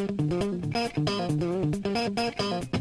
Thank you.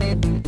Música